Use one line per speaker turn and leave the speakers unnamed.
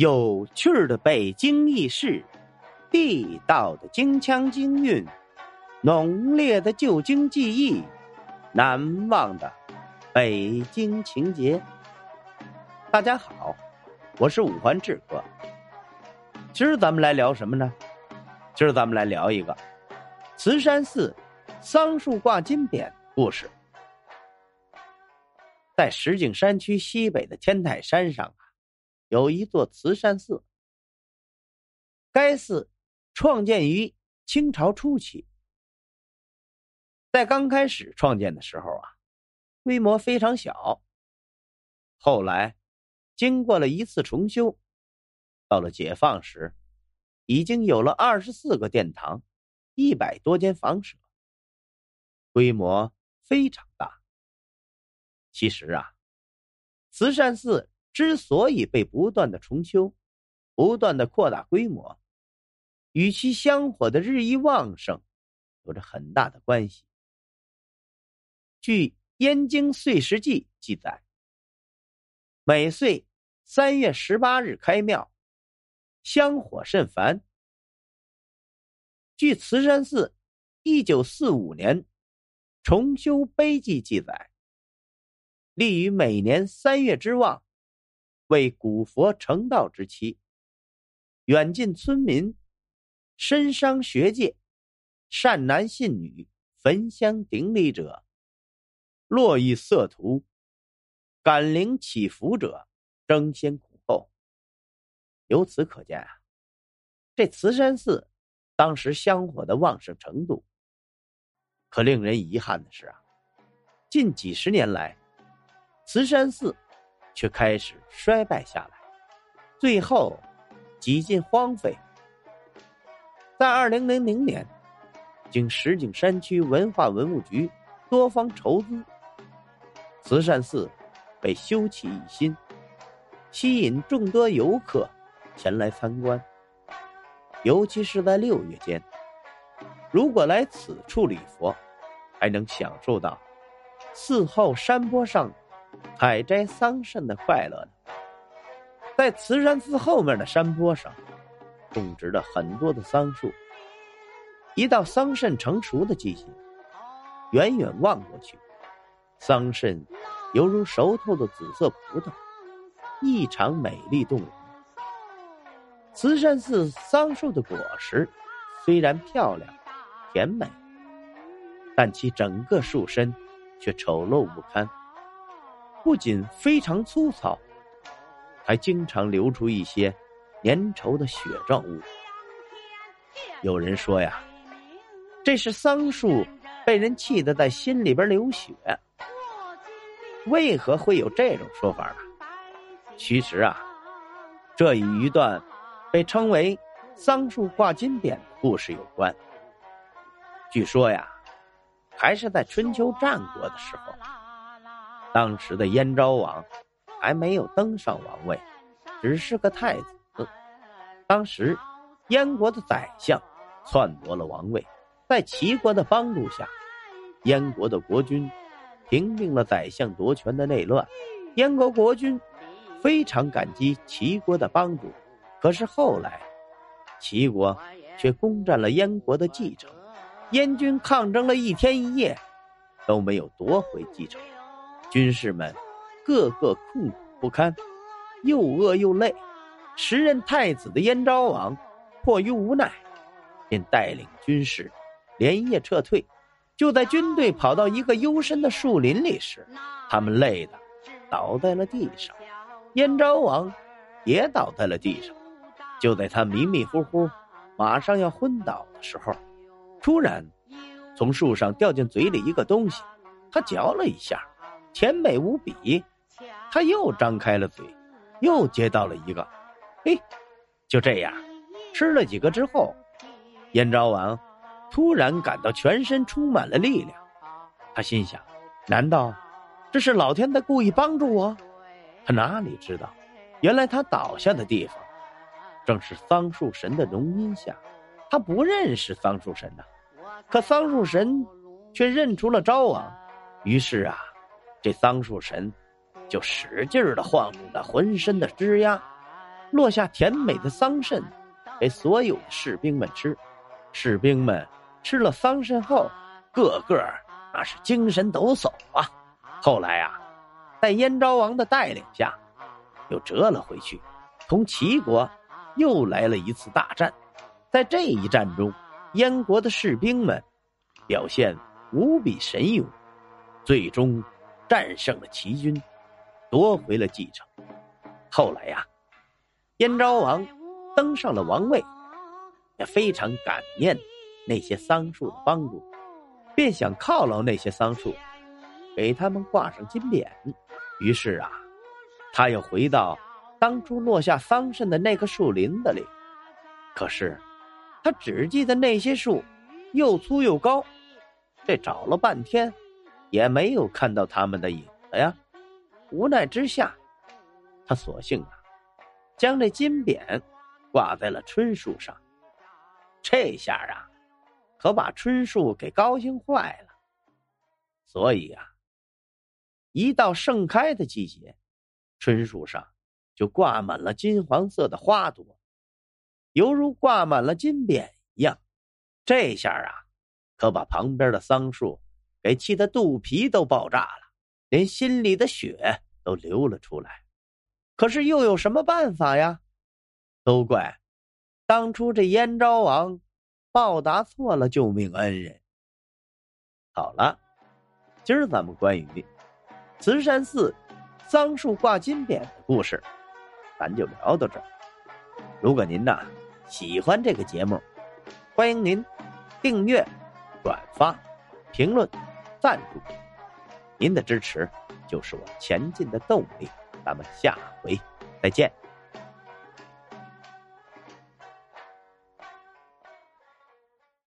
有趣的北京轶事，地道的京腔京韵，浓烈的旧京记忆，难忘的北京情节。大家好，我是五环志哥。今儿咱们来聊什么呢？今儿咱们来聊一个慈山寺桑树挂金匾故事。在石景山区西北的天台山上啊，有一座慈山寺。该寺创建于清朝初期，在刚开始创建的时候啊，规模非常小。后来，经过了一次重修，到了解放时，已经有了二十四个殿堂，一百多间房舍，规模非常大。其实啊，慈善寺之所以被不断的重修、不断的扩大规模，与其香火的日益旺盛有着很大的关系。据《燕京岁时记》记载，每岁三月十八日开庙，香火甚繁。据慈山寺一九四五年重修碑记记载。立于每年三月之望，为古佛成道之期。远近村民、深商学界、善男信女焚香顶礼者，络绎色图，感灵祈福者争先恐后。由此可见啊，这慈山寺当时香火的旺盛程度。可令人遗憾的是啊，近几十年来。慈山寺却开始衰败下来，最后几近荒废。在二零零零年，经石景山区文化文物局多方筹资，慈善寺被修葺一新，吸引众多游客前来参观。尤其是在六月间，如果来此处礼佛，还能享受到寺后山坡上。采摘桑葚的快乐呢，在慈山寺后面的山坡上，种植了很多的桑树。一到桑葚成熟的季节，远远望过去，桑葚犹如熟透的紫色葡萄，异常美丽动人。慈山寺桑树的果实虽然漂亮、甜美，但其整个树身却丑陋不堪。不仅非常粗糙，还经常流出一些粘稠的血状物。有人说呀，这是桑树被人气得在心里边流血。为何会有这种说法呢？其实啊，这与一段被称为“桑树挂金匾”的故事有关。据说呀，还是在春秋战国的时候。当时的燕昭王还没有登上王位，只是个太子。当时，燕国的宰相篡夺了王位，在齐国的帮助下，燕国的国君平定了宰相夺权的内乱。燕国国君非常感激齐国的帮助，可是后来，齐国却攻占了燕国的继承，燕军抗争了一天一夜，都没有夺回继承。军士们个个痛苦不堪，又饿又累。时任太子的燕昭王迫于无奈，便带领军士连夜撤退。就在军队跑到一个幽深的树林里时，他们累得倒在了地上。燕昭王也倒在了地上。就在他迷迷糊糊、马上要昏倒的时候，突然从树上掉进嘴里一个东西，他嚼了一下。甜美无比，他又张开了嘴，又接到了一个，嘿，就这样，吃了几个之后，燕昭王突然感到全身充满了力量。他心想：难道这是老天在故意帮助我？他哪里知道，原来他倒下的地方正是桑树神的浓荫下。他不认识桑树神呐，可桑树神却认出了昭王。于是啊。这桑树神就使劲的晃动着浑身的枝丫，落下甜美的桑葚给所有的士兵们吃。士兵们吃了桑葚后，个个那是精神抖擞啊。后来啊，在燕昭王的带领下，又折了回去，同齐国又来了一次大战。在这一战中，燕国的士兵们表现无比神勇，最终战胜了齐军，夺回了继承。后来呀，燕昭王登上了王位，也非常感念那些桑树的帮助，便想犒劳那些桑树。给他们挂上金匾，于是啊，他又回到当初落下桑葚的那个树林子里。可是，他只记得那些树又粗又高，这找了半天，也没有看到他们的影子呀。无奈之下，他索性啊，将这金匾挂在了椿树上。这下啊，可把椿树给高兴坏了。所以啊。一到盛开的季节，椿树上就挂满了金黄色的花朵，犹如挂满了金匾一样。这下啊，可把旁边的桑树给气得肚皮都爆炸了，连心里的血都流了出来。可是又有什么办法呀？都怪当初这燕昭王报答错了救命恩人。好了，今儿咱们关于。慈山寺桑树挂金匾的故事，咱就聊到这儿。如果您呐喜欢这个节目，欢迎您订阅、转发、评论、赞助。您的支持就是我前进的动力。咱们下回再见。